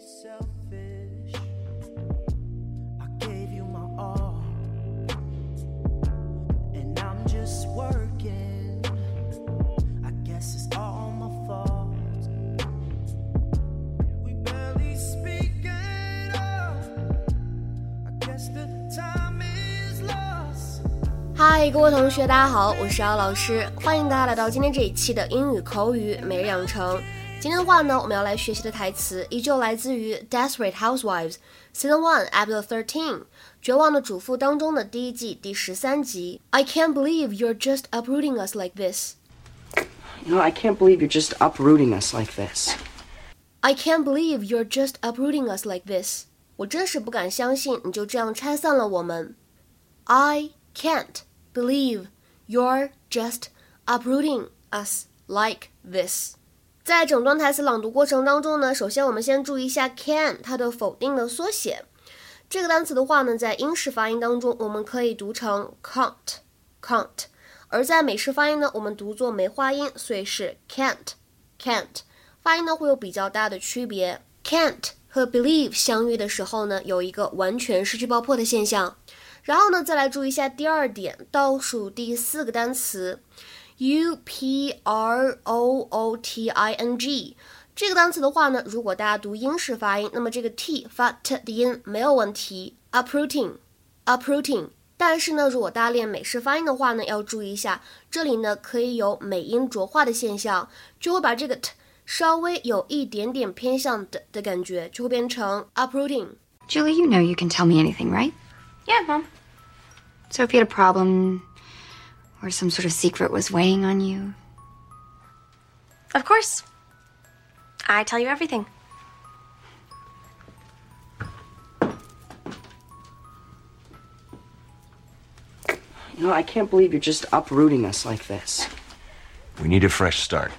selfish. I gave you my all, and I'm just working. I guess it's all my fault. Hi，各位同学，大家好，我是姚老师，欢迎大家来到今天这一期的英语口语每日养成。今天的话呢，我们要来学习的台词依旧来自于《Desperate Housewives》Season One Episode Thirteen，《绝望的主妇》当中的第一季第十三集。I can't believe you're just uprooting us like this. You know, I can't believe you're just uprooting us like this. I can't believe you're just uprooting us like this. 我真是不敢相信你就这样拆散了我们。I can't believe you're just uprooting us like this. 在整段台词朗读过程当中呢，首先我们先注意一下 can 它的否定的缩写。这个单词的话呢，在英式发音当中，我们可以读成 can't can't，而在美式发音呢，我们读作梅花音，所以是 can't can't。发音呢会有比较大的区别。can't 和 believe 相遇的时候呢，有一个完全失去爆破的现象。然后呢，再来注意一下第二点，倒数第四个单词 ，u p r o o t i n g 这个单词的话呢，如果大家读英式发音，那么这个 t 发 t 的音没有问题，uprooting，uprooting。但是呢，如果大家练美式发音的话呢，要注意一下，这里呢可以有美音浊化的现象，就会把这个 t 稍微有一点点偏向的的感觉，就会变成 uprooting。Julie, you know you can tell me anything, right? Yeah, Mom. So if you had a problem or some sort of secret was weighing on you, Of course. I tell you everything. You know, I can't believe you're just uprooting us like this. We need a fresh start.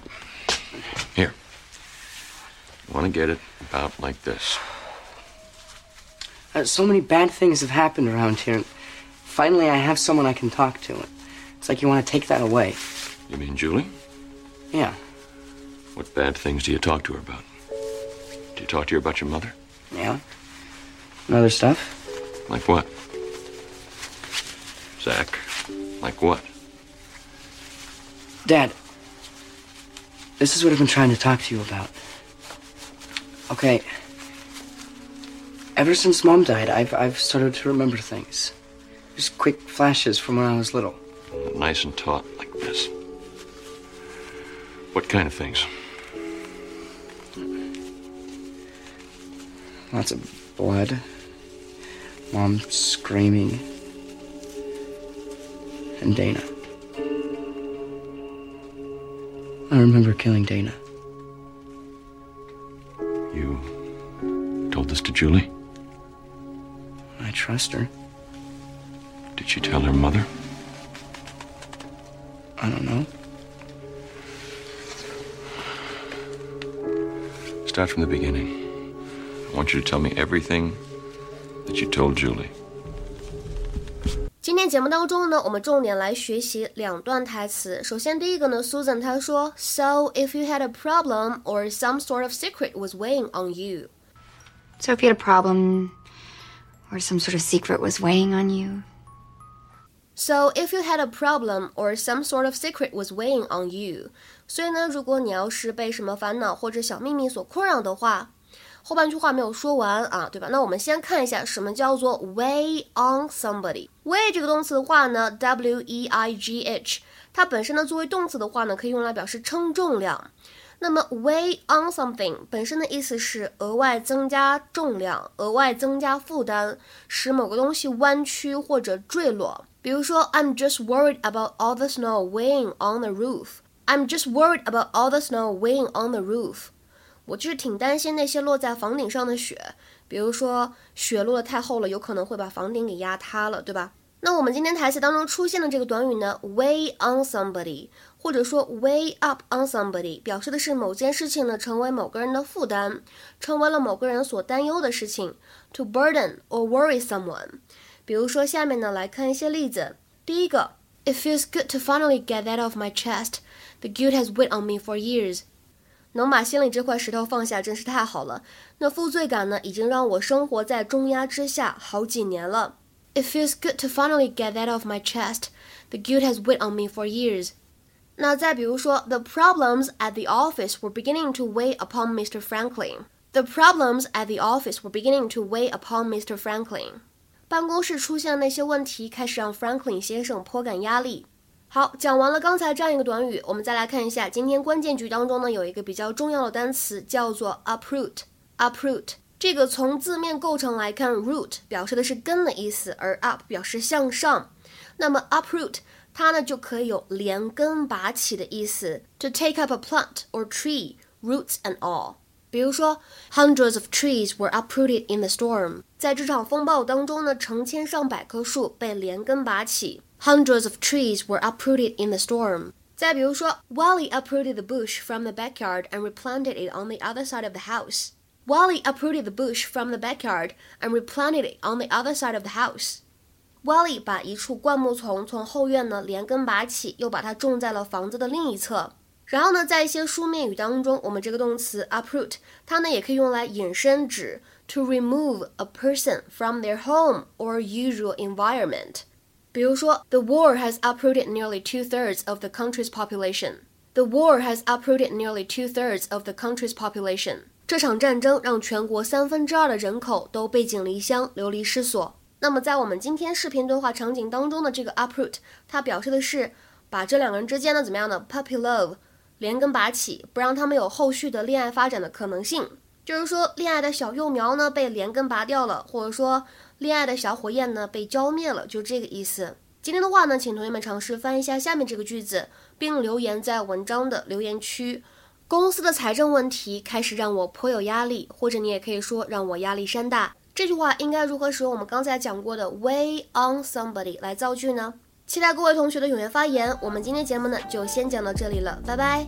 Here. You want to get it about like this. Uh, so many bad things have happened around here. Finally, I have someone I can talk to. It's like you want to take that away. You mean Julie? Yeah, What bad things do you talk to her about? Do you talk to her about your mother? yeah. And other stuff. Like what? Zach, like what? Dad, this is what I've been trying to talk to you about. Okay. Ever since Mom died, I've I've started to remember things. Just quick flashes from when I was little. Nice and taut like this. What kind of things? Lots of blood. Mom screaming. And Dana. I remember killing Dana. You told this to Julie? I trust her. Did she tell her mother? I don't know. Start from the beginning. I want you to tell me everything that you told Julie. 今天节目当中呢，我们重点来学习两段台词。首先，第一个呢，Susan 她说，So if you had a problem or some sort of secret was weighing on you。 so if you had a problem or some sort of secret was weighing on you, So if you had a problem or some sort of secret was weighing on you，所以呢，如果你要是被什么烦恼或者小秘密所困扰的话，后半句话没有说完啊，对吧？那我们先看一下什么叫做 weigh on somebody。weigh 这个动词的话呢，w e i g h，它本身呢作为动词的话呢，可以用来表示称重量。那么 weigh on something 本身的意思是额外增加重量、额外增加负担，使某个东西弯曲或者坠落。比如说，I'm just worried about all the snow weighing on the roof. I'm just worried about all the snow weighing on the roof. 我就是挺担心那些落在房顶上的雪，比如说雪落得太厚了，有可能会把房顶给压塌了，对吧？那我们今天台词当中出现的这个短语呢，weigh on somebody，或者说 weigh up on somebody，表示的是某件事情呢成为某个人的负担，成为了某个人所担忧的事情，to burden or worry someone。比如说下面呢来看一些例子，第一个，It feels good to finally get that off my chest. The guilt has weighed on me for years. 能把心里这块石头放下，真是太好了。那负罪感呢，已经让我生活在重压之下好几年了。It feels good to finally get that off my chest. The guilt has weighed on me for years. 那再比如说，The problems at the office were beginning to weigh upon Mr. Franklin. The problems at the office were beginning to weigh upon Mr. Franklin. 办公室出现的那些问题，开始让 Franklin 先生颇感压力。好，讲完了刚才这样一个短语，我们再来看一下今天关键句当中呢，有一个比较重要的单词叫做 uproot。 uproot 这个从字面构成来看，root 表示的是根的意思，而 up 表示向上。那么 uproot 它呢就可以有连根拔起的意思，to take up a plant or tree, roots and all。比如说，hundreds of trees were uprooted in the storm。在这场风暴当中呢，成千上百棵树被连根拔起。Hundreds of trees were uprooted in the storm。再比如说，Wally uprooted the bush from the backyard and replanted it on the other side of the house。 Wally uprooted the bush from the backyard and replanted it on the other side of the house。Wally 把一处灌木丛从后院呢连根拔起，又把它种在了房子的另一侧。然后呢，在一些书面语当中，我们这个动词 uproot，它呢也可以用来引申指 to remove a person from their home or usual environment。比如说，The war has uprooted nearly two thirds of the country's population. The war has uprooted nearly two thirds of the country's population. 这场战争让全国三分之二的人口都背井离乡、流离失所。那么，在我们今天视频对话场景当中的这个 uproot，它表示的是把这两个人之间的怎么样呢？puppy love。连根拔起，不让他们有后续的恋爱发展的可能性。就是说，恋爱的小幼苗呢被连根拔掉了，或者说恋爱的小火焰呢被浇灭了，就这个意思。今天的话呢，请同学们尝试翻一下下面这个句子，并留言在文章的留言区。公司的财政问题开始让我颇有压力，或者你也可以说让我压力山大。这句话应该如何使用我们刚才讲过的 weigh on somebody 来造句呢？期待各位同学的踊跃发言。我们今天节目呢，就先讲到这里了，拜拜。